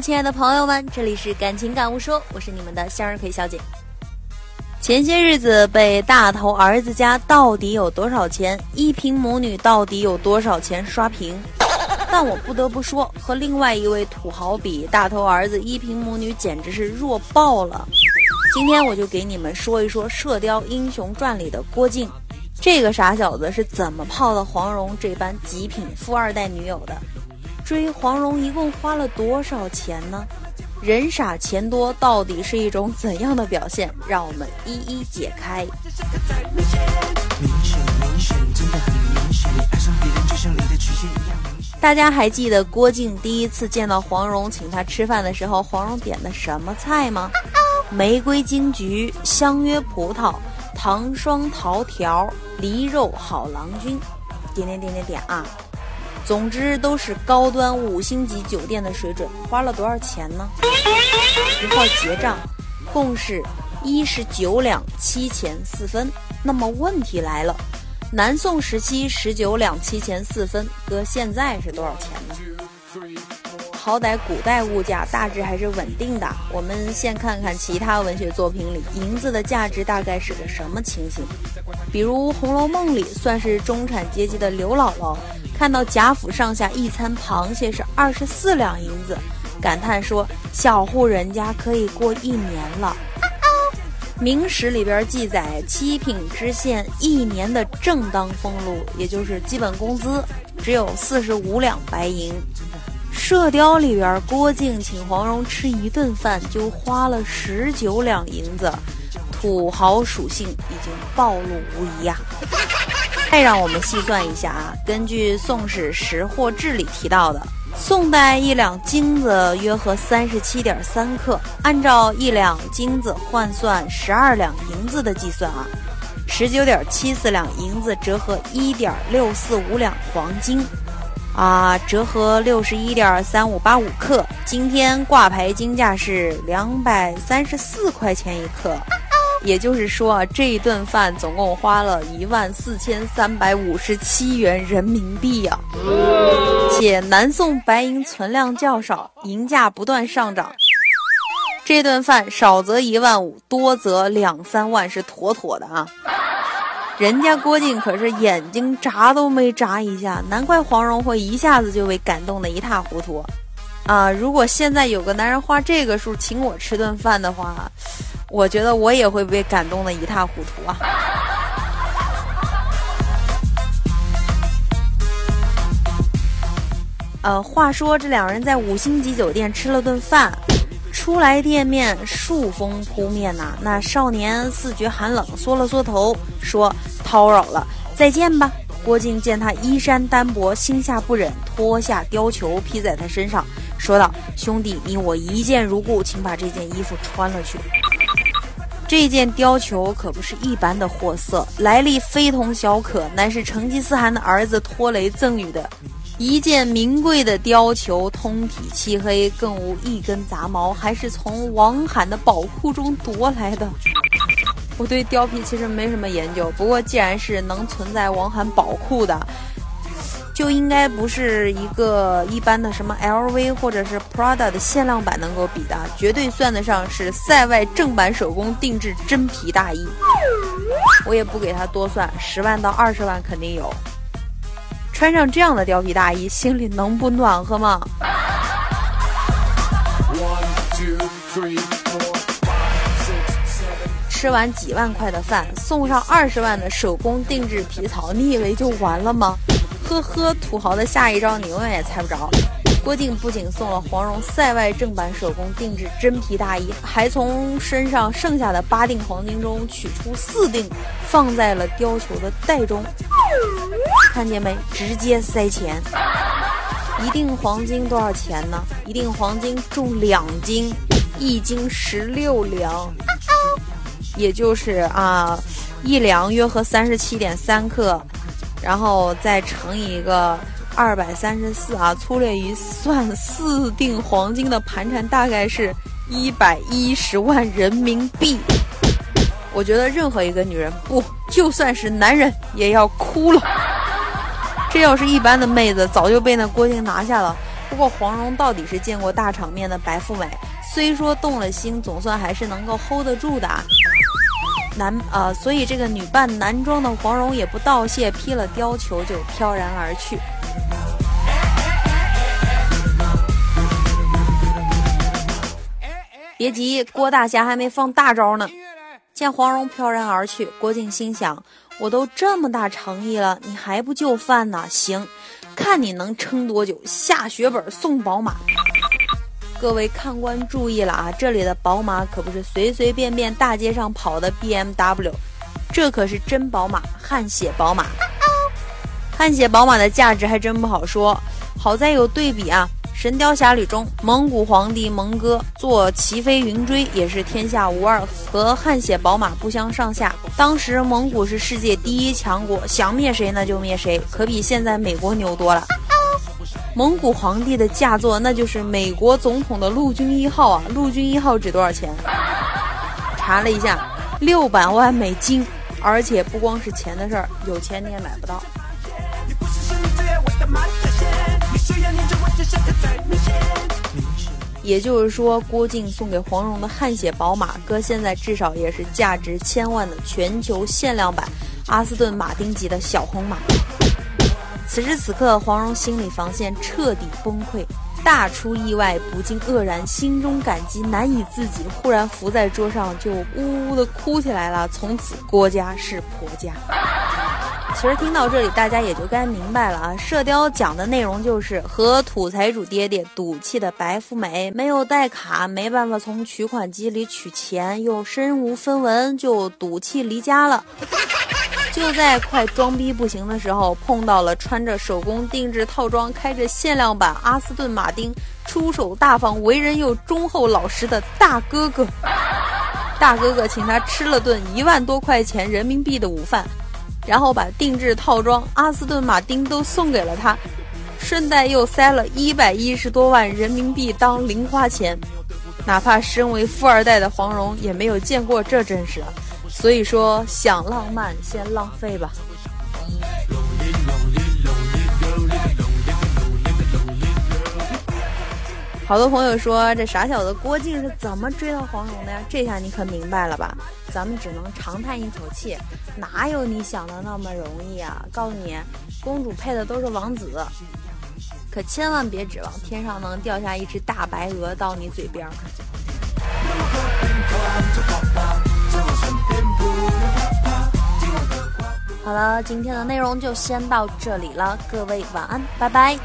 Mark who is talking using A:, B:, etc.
A: 亲爱的朋友们，这里是感情感悟说，我是你们的向日葵小姐。前些日子被大头儿子家到底有多少钱，一平母女到底有多少钱刷屏，但我不得不说，和另外一位土豪比，大头儿子一平母女简直是弱爆了。今天我就给你们说一说《射雕英雄传》里的郭靖，这个傻小子是怎么泡到黄蓉这般极品富二代女友的。追黄蓉一共花了多少钱呢？人傻钱多到底是一种怎样的表现？让我们一一解开。大家还记得郭靖第一次见到黄蓉，请他吃饭的时候，黄蓉点的什么菜吗？玫瑰金桔、香约葡萄、糖霜桃条、梨肉好郎君，点点点点点啊！总之都是高端五星级酒店的水准，花了多少钱呢？一号结账，共是一十九两七钱四分。那么问题来了，南宋时期十九两七钱四分，搁现在是多少钱呢？好歹古代物价大致还是稳定的。我们先看看其他文学作品里银子的价值大概是个什么情形。比如《红楼梦》里，算是中产阶级的刘姥姥。看到贾府上下一餐螃蟹是二十四两银子，感叹说：“小户人家可以过一年了。”明史里边记载，七品知县一年的正当俸禄，也就是基本工资，只有四十五两白银。射雕里边，郭靖请黄蓉吃一顿饭就花了十九两银子，土豪属性已经暴露无遗呀。再让我们细算一下啊，根据《宋史识货志》里提到的，宋代一两金子约合三十七点三克，按照一两金子换算十二两银子的计算啊，十九点七四两银子折合一点六四五两黄金，啊，折合六十一点三五八五克，今天挂牌金价是两百三十四块钱一克。也就是说啊，这一顿饭总共花了一万四千三百五十七元人民币呀！且南宋白银存量较少，银价不断上涨，这顿饭少则一万五，多则两三万是妥妥的啊！人家郭靖可是眼睛眨都没眨一下，难怪黄蓉会一下子就被感动得一塌糊涂啊！如果现在有个男人花这个数请我吃顿饭的话，我觉得我也会被感动的一塌糊涂啊！呃，话说这两人在五星级酒店吃了顿饭，出来店面数风扑面呐。那少年似觉寒冷，缩了缩头，说：“叨扰了，再见吧。”郭靖见他衣衫单薄，心下不忍，脱下貂裘披在他身上，说道：“兄弟，你我一见如故，请把这件衣服穿了去。”这件貂裘可不是一般的货色，来历非同小可，乃是成吉思汗的儿子拖雷赠予的一件名贵的貂裘，通体漆黑，更无一根杂毛，还是从王罕的宝库中夺来的。我对貂皮其实没什么研究，不过既然是能存在王罕宝库的。就应该不是一个一般的什么 LV 或者是 Prada 的限量版能够比的，绝对算得上是塞外正版手工定制真皮大衣。我也不给他多算，十万到二十万肯定有。穿上这样的貂皮大衣，心里能不暖和吗？吃完几万块的饭，送上二十万的手工定制皮草，你以为就完了吗？呵呵，土豪的下一招你永远也猜不着。郭靖不仅送了黄蓉塞外正版手工定制真皮大衣，还从身上剩下的八锭黄金中取出四锭，放在了貂裘的袋中。看见没？直接塞钱。一锭黄金多少钱呢？一锭黄金重两斤，一斤十六两，也就是啊，一两约合三十七点三克，然后再乘以一个二百三十四啊，粗略一算，四锭黄金的盘缠大概是一百一十万人民币。我觉得任何一个女人，不就算是男人，也要哭了。这要是一般的妹子，早就被那郭靖拿下了。不过黄蓉到底是见过大场面的白富美，虽说动了心，总算还是能够 hold 得住的。男呃，所以这个女扮男装的黄蓉也不道谢，披了貂裘就飘然而去。别急，郭大侠还没放大招呢。见黄蓉飘然而去，郭靖心想。我都这么大诚意了，你还不就范呢？行，看你能撑多久。下血本送宝马。各位看官注意了啊，这里的宝马可不是随随便便大街上跑的 BMW，这可是真宝马，汗血宝马。汗血宝马的价值还真不好说，好在有对比啊。《神雕侠侣》中，蒙古皇帝蒙哥坐骑飞云追也是天下无二，和汗血宝马不相上下。当时蒙古是世界第一强国，想灭谁那就灭谁，可比现在美国牛多了。蒙古皇帝的驾座那就是美国总统的陆军一号啊！陆军一号值多少钱？查了一下，六百万美金。而且不光是钱的事儿，有钱你也买不到。也就是说，郭靖送给黄蓉的汗血宝马，搁现在至少也是价值千万的全球限量版阿斯顿马丁级的小红马。此时此刻，黄蓉心理防线彻底崩溃，大出意外，不禁愕然，心中感激难以自己，忽然伏在桌上就呜呜的哭起来了。从此，郭家是婆家。其实听到这里，大家也就该明白了啊！《射雕》讲的内容就是和土财主爹爹赌气的白富美，没有带卡，没办法从取款机里取钱，又身无分文，就赌气离家了。就在快装逼不行的时候，碰到了穿着手工定制套装、开着限量版阿斯顿马丁、出手大方、为人又忠厚老实的大哥哥。大哥哥请他吃了顿一万多块钱人民币的午饭。然后把定制套装阿斯顿马丁都送给了他，顺带又塞了一百一十多万人民币当零花钱。哪怕身为富二代的黄蓉也没有见过这阵势，所以说想浪漫先浪费吧。好多朋友说这傻小子郭靖是怎么追到黄蓉的呀？这下你可明白了吧？咱们只能长叹一口气。哪有你想的那么容易啊！告诉你，公主配的都是王子，可千万别指望天上能掉下一只大白鹅到你嘴边。今天的内容就先到这里了，各位晚安，拜拜。